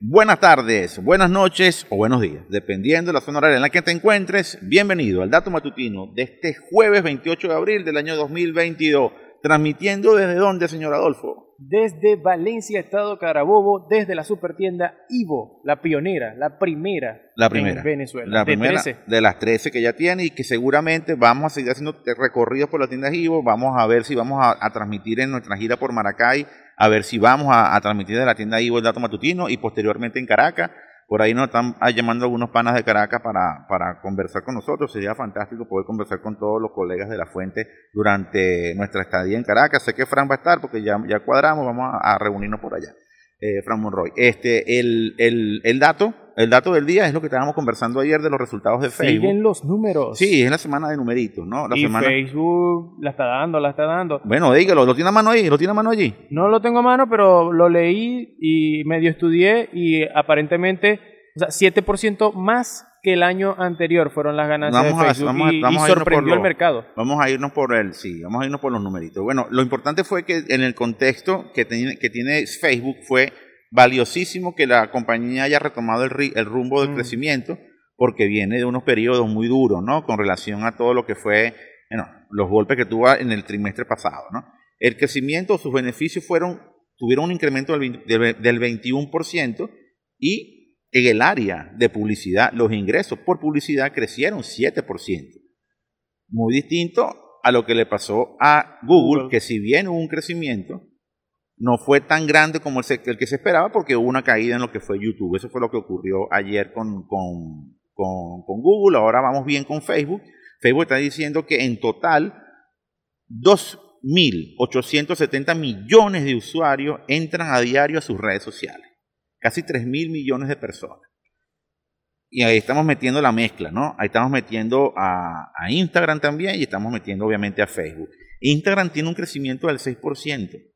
Buenas tardes, buenas noches o buenos días, dependiendo de la zona horaria en la que te encuentres. Bienvenido al dato matutino de este jueves 28 de abril del año 2022. Transmitiendo desde dónde, señor Adolfo? Desde Valencia, Estado Carabobo, desde la supertienda Ivo, la pionera, la primera, la primera en Venezuela. La primera de las 13 que ya tiene y que seguramente vamos a seguir haciendo recorridos por las tiendas Ivo. Vamos a ver si vamos a, transmitir en nuestra gira por Maracay, a ver si vamos a, a transmitir de la tienda Ivo el dato matutino y posteriormente en Caracas por ahí nos están llamando algunos panas de Caracas para, para conversar con nosotros. Sería fantástico poder conversar con todos los colegas de la fuente durante nuestra estadía en Caracas. Sé que Fran va a estar porque ya, ya cuadramos, vamos a, reunirnos por allá. Eh, Fran Monroy. Este, el, el, el, dato, el dato del día es lo que estábamos conversando ayer de los resultados de Facebook. Siguen los números. Sí, es la semana de numeritos, ¿no? La y Facebook la está dando, la está dando. Bueno, dígalo, ¿lo tiene a mano ahí? ¿Lo tiene a mano allí? No lo tengo a mano, pero lo leí y medio estudié y aparentemente, o sea, 7% más que el año anterior fueron las ganancias de Facebook y, sorprendió el mercado. Vamos a irnos por el, sí, vamos a irnos por los numeritos. Bueno, lo importante fue que en el contexto que tiene, que tiene Facebook fue valiosísimo que la compañía haya retomado el, el rumbo del mm. crecimiento porque viene de unos periodos muy duros, ¿no? Con relación a todo lo que fue, bueno, los golpes que tuvo en el trimestre pasado, ¿no? El crecimiento, sus beneficios fueron, tuvieron un incremento del, del 21% y en el área de publicidad, los ingresos por publicidad crecieron 7%. Muy distinto a lo que le pasó a Google, que si bien hubo un crecimiento, no fue tan grande como el, que se esperaba porque hubo una caída en lo que fue YouTube. Eso fue lo que ocurrió ayer con, con, con Google. Ahora vamos bien con Facebook. Facebook está diciendo que en total 2.870 millones de usuarios entran a diario a sus redes sociales casi 3 mil millones de personas. Y ahí estamos metiendo la mezcla, ¿no? Ahí estamos metiendo a, Instagram también y estamos metiendo obviamente a Facebook. Instagram tiene un crecimiento del 6%.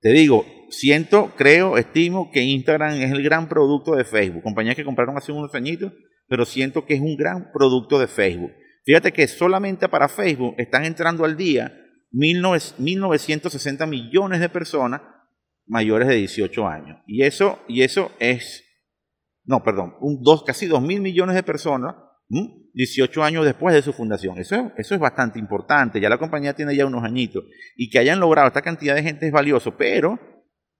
Te digo, siento, creo, estimo que Instagram es el gran producto de Facebook. Compañías que compraron hace unos añitos, pero siento que es un gran producto de Facebook. Fíjate que solamente para Facebook están entrando al día 1.960 millones de personas mayores de 18 años. Y eso, y eso es, no, perdón, un dos, casi 2 mil millones de personas, 18 años después de su fundación. Eso, eso es bastante importante. Ya la compañía tiene ya unos añitos. Y que hayan logrado esta cantidad de gente es valioso, pero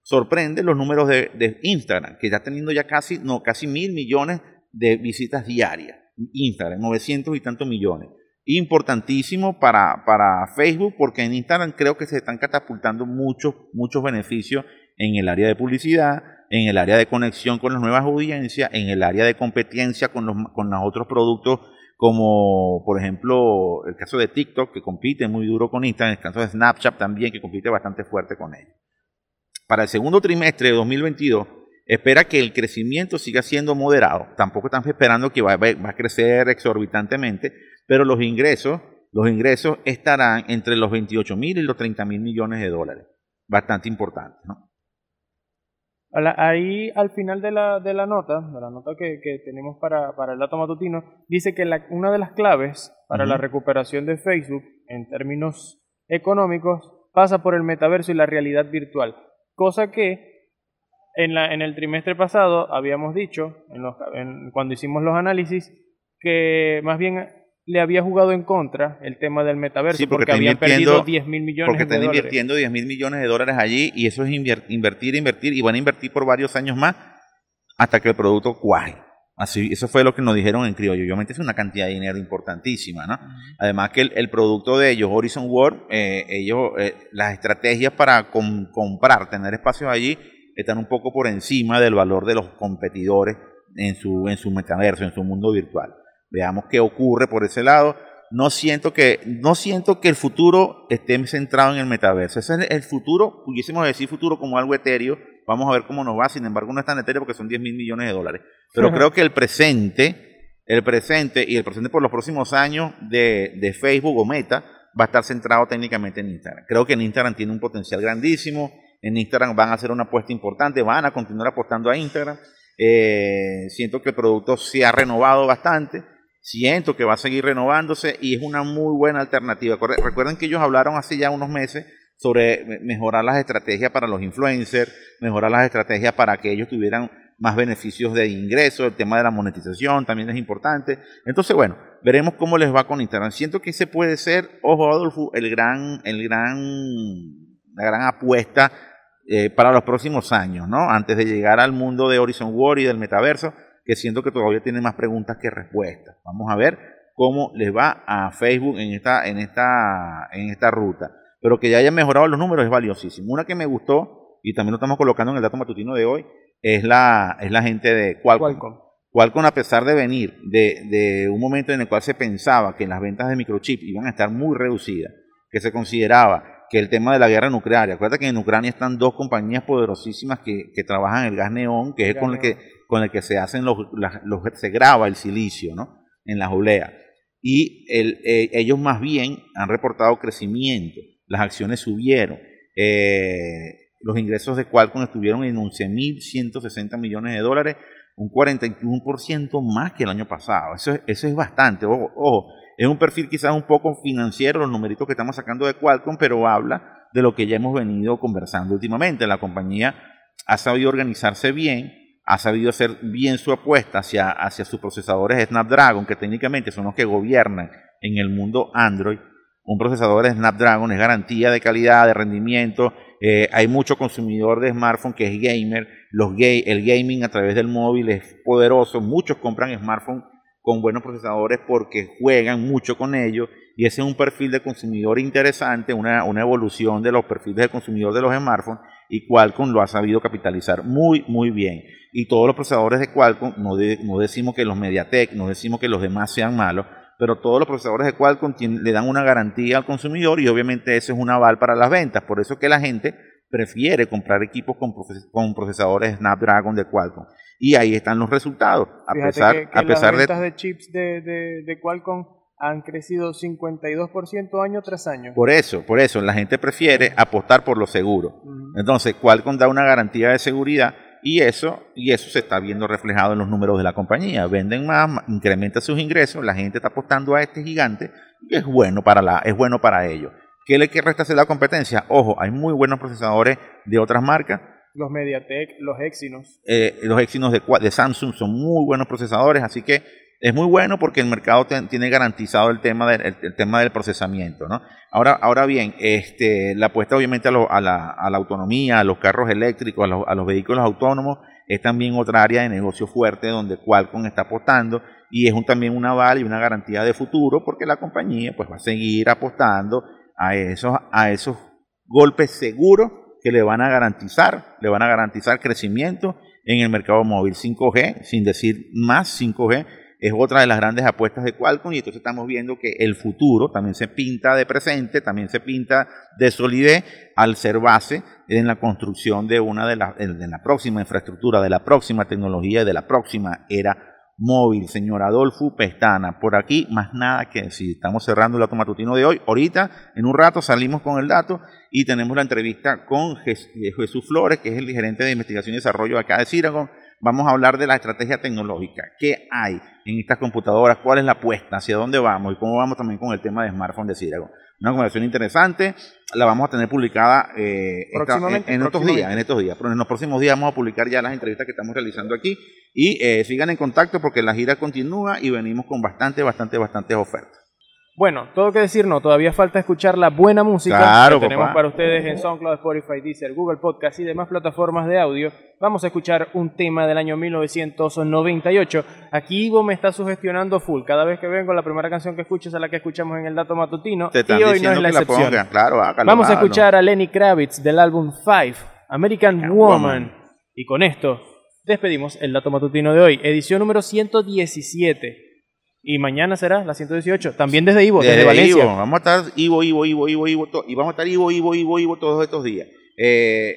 sorprende los números de, de Instagram, que está teniendo ya casi, no, casi mil millones de visitas diarias. Instagram, 900 y tantos millones importantísimo para, para Facebook porque en Instagram creo que se están catapultando muchos, muchos beneficios en el área de publicidad, en el área de conexión con las nuevas audiencias, en el área de competencia con los, con los otros productos como por ejemplo el caso de TikTok que compite muy duro con Instagram, el caso de Snapchat también que compite bastante fuerte con ellos. Para el segundo trimestre de 2022 espera que el crecimiento siga siendo moderado, tampoco están esperando que va a crecer exorbitantemente, pero los ingresos, los ingresos estarán entre los 28 mil y los 30 mil millones de dólares. Bastante importante, ¿no? Ahí al final de la, de la nota, de la nota que, tenemos para, el dato matutino, dice que una de las claves para la recuperación de Facebook en términos económicos pasa por el metaverso y la realidad virtual, cosa que en, la, en el trimestre pasado habíamos dicho, cuando hicimos los análisis, que más bien le había jugado en contra el tema del metaverso porque, había perdido 10 mil millones porque están invirtiendo 10 mil millones de dólares allí y eso es invertir, invertir y van a invertir por varios años más hasta que el producto cuaje. Así, eso fue lo que nos dijeron en criollo. Obviamente es una cantidad de dinero importantísima, ¿no? Además que el, producto de ellos, Horizon World, eh, ellos, eh, las estrategias para comprar, tener espacios allí, están un poco por encima del valor de los competidores en su, en su metaverso, en su mundo virtual. Veamos qué ocurre por ese lado. No siento que, no siento que el futuro esté centrado en el metaverso. Ese es el futuro, pudiésemos decir futuro como algo etéreo. Vamos a ver cómo nos va. Sin embargo, no es tan etéreo porque son 10 mil millones de dólares. Pero creo que el presente, el presente y el presente por los próximos años de, de Facebook o Meta va a estar centrado técnicamente en Instagram. Creo que en Instagram tiene un potencial grandísimo. En Instagram van a hacer una apuesta importante, van a continuar apostando a Instagram. Eh, siento que el producto se ha renovado bastante siento que va a seguir renovándose y es una muy buena alternativa. Recuerden que ellos hablaron hace ya unos meses sobre mejorar las estrategias para los influencers, mejorar las estrategias para que ellos tuvieran más beneficios de ingreso, el tema de la monetización también es importante. Entonces, bueno, veremos cómo les va con Instagram. Siento que ese puede ser, ojo Adolfo, el gran, el gran, la gran apuesta eh, para los próximos años, ¿no? Antes de llegar al mundo de Horizon War y del metaverso, que siento que todavía tiene más preguntas que respuestas. Vamos a ver cómo les va a Facebook en esta, en esta, en esta ruta. Pero que ya hayan mejorado los números es valiosísimo. Una que me gustó, y también lo estamos colocando en el dato matutino de hoy, es la, es la gente de Qualcomm. Qualcomm. a pesar de venir de, de, un momento en el cual se pensaba que las ventas de microchip iban a estar muy reducidas, que se consideraba que el tema de la guerra nuclear, acuérdate que en Ucrania están dos compañías poderosísimas que, que trabajan el gas neón, que es con el que, con el que se hacen los, se graba el silicio, ¿no? En las oleas. Y eh, ellos más bien han reportado crecimiento, las acciones subieron. Eh, los ingresos de Qualcomm estuvieron en 11.160 millones de dólares, un 41% más que el año pasado. Eso es, eso es bastante. Ojo, es un perfil quizás un poco financiero, los numeritos que estamos sacando de Qualcomm, pero habla de lo que ya hemos venido conversando últimamente. La compañía ha sabido organizarse bien, ha sabido hacer bien su apuesta hacia, hacia sus procesadores Snapdragon, que técnicamente son los que gobiernan en el mundo Android. Un procesador de Snapdragon es garantía de calidad, de rendimiento, eh, hay mucho consumidor de smartphone que es gamer. Los el gaming a través del móvil es poderoso. Muchos compran smartphones con buenos procesadores porque juegan mucho con ellos. Y ese es un perfil de consumidor interesante, una, una evolución de los perfiles de consumidor de los smartphones. Y Qualcomm lo ha sabido capitalizar muy, muy bien. Y todos los procesadores de Qualcomm, no, no decimos que los MediaTek, no decimos que los demás sean malos, pero todos los procesadores de Qualcomm le dan una garantía al consumidor y obviamente eso es un aval para las ventas. Por eso que la gente prefiere comprar equipos con, procesadores Snapdragon de Qualcomm. Y ahí están los resultados. A pesar, a pesar las ventas de, chips de, Qualcomm han crecido 52% año tras año. Por eso, por eso, la gente prefiere apostar por lo seguro. Entonces, Qualcomm da una garantía de seguridad y eso, y eso se está viendo reflejado en los números de la compañía. Venden más, incrementa sus ingresos, la gente está apostando a este gigante y es bueno para, la, es bueno para ellos. ¿Qué le resta hacer la competencia? Ojo, hay muy buenos procesadores de otras marcas. Los MediaTek, los Exynos. Eh, los Exynos de, Samsung son muy buenos procesadores, así que es muy bueno porque el mercado tiene garantizado el tema, del, el, tema del procesamiento. ¿no? Ahora, ahora bien, este, la apuesta obviamente a, a, la, a, la, autonomía, a los carros eléctricos, a los, vehículos autónomos, es también otra área de negocio fuerte donde Qualcomm está apostando y es un, también una aval y una garantía de futuro porque la compañía pues, va a seguir apostando a esos, a esos golpes seguros le van a garantizar, le van a garantizar crecimiento en el mercado móvil. 5G, sin decir más 5G es otra de las grandes apuestas de Qualcomm y entonces estamos viendo que el futuro también se pinta de presente, también se pinta de solidez al ser base en la construcción de una de, las de la próxima infraestructura, de la próxima tecnología, de la próxima era móvil, señor Adolfo Pestana. Por aquí, más nada que decir. Estamos cerrando el dato matutino de hoy. Ahorita, en un rato, salimos con el dato y tenemos la entrevista con Jesús Flores, que es el gerente de investigación y desarrollo acá de Ciragon vamos a hablar de la estrategia tecnológica. ¿Qué hay en estas computadoras? ¿Cuál es la apuesta? ¿Hacia dónde vamos? Y cómo vamos también con el tema de smartphone de Cirago. Una conversación interesante, la vamos a tener publicada eh, en, estos días, en estos días. Pero en los próximos días vamos a publicar ya las entrevistas que estamos realizando aquí. Y eh, sigan en contacto porque la gira continúa y venimos con bastante, bastante, bastantes ofertas. Bueno, todo que decir no, todavía falta escuchar la buena música que tenemos para ustedes en SoundCloud, Spotify, Deezer, Google Podcast y demás plataformas de audio. Vamos a escuchar un tema del año 1998. Aquí Ivo me está sugestionando full. Cada vez que vengo, la primera canción que escucho es la que escuchamos en el dato matutino. y hoy no es la excepción. Vamos a escuchar a Lenny Kravitz del álbum Five, American Woman. Y con esto despedimos el dato matutino de hoy, edición número 117. Y mañana será la 118, también desde Ivo, desde, Valencia. Vamos a estar Ivo, Ivo, Ivo, Ivo, Ivo, y vamos a estar Ivo, Ivo, Ivo, Ivo todos estos días. Eh,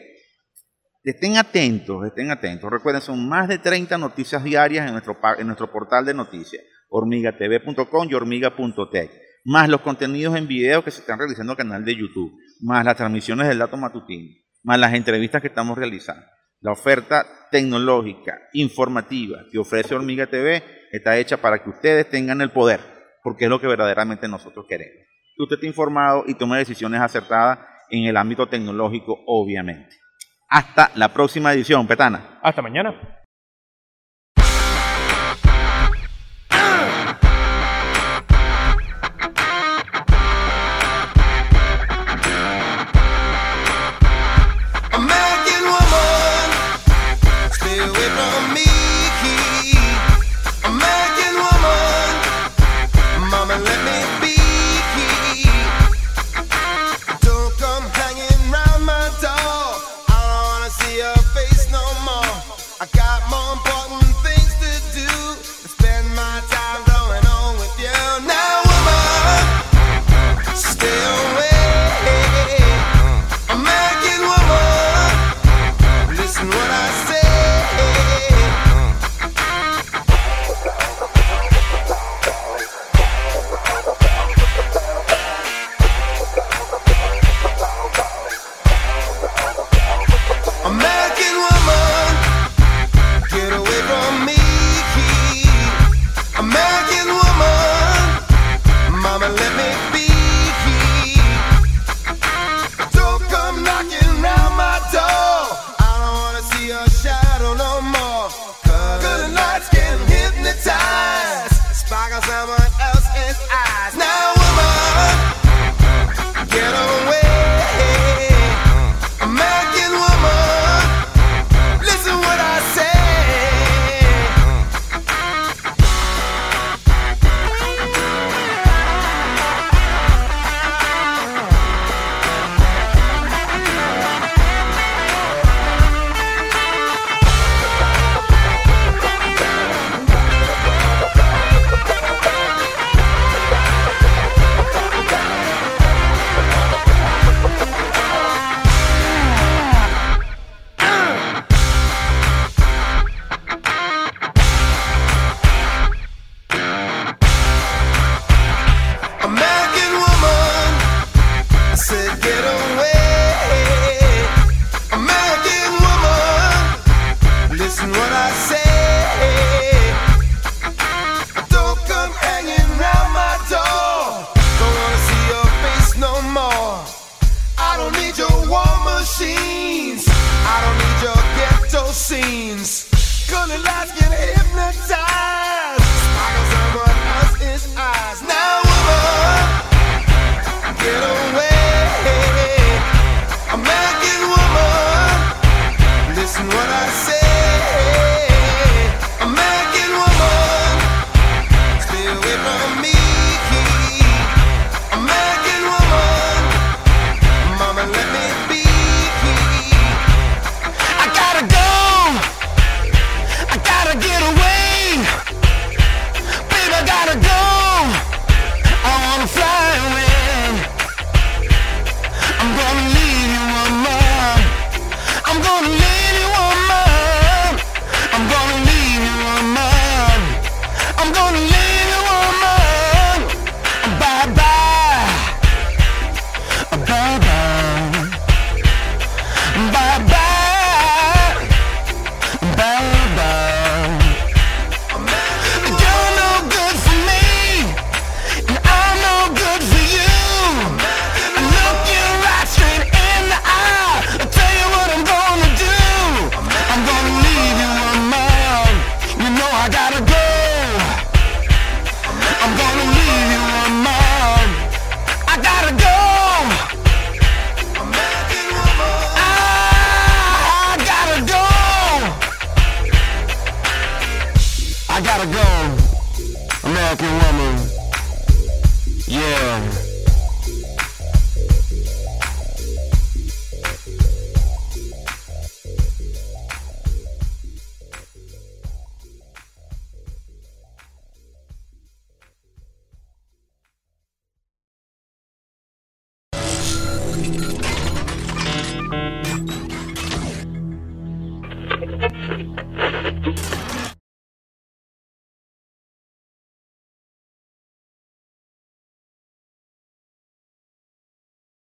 estén atentos, estén atentos. Recuerden, son más de 30 noticias diarias en nuestro, en nuestro portal de noticias, hormigatv.com y hormiga.tech, más los contenidos en video que se están realizando en el canal de YouTube, más las transmisiones del dato matutino, más las entrevistas que estamos realizando. La oferta tecnológica, informativa que ofrece Hormiga TV está hecha para que ustedes tengan el poder, porque es lo que verdaderamente nosotros queremos. Que usted esté informado y tome decisiones acertadas en el ámbito tecnológico, obviamente. Hasta la próxima edición, Petana. Hasta mañana.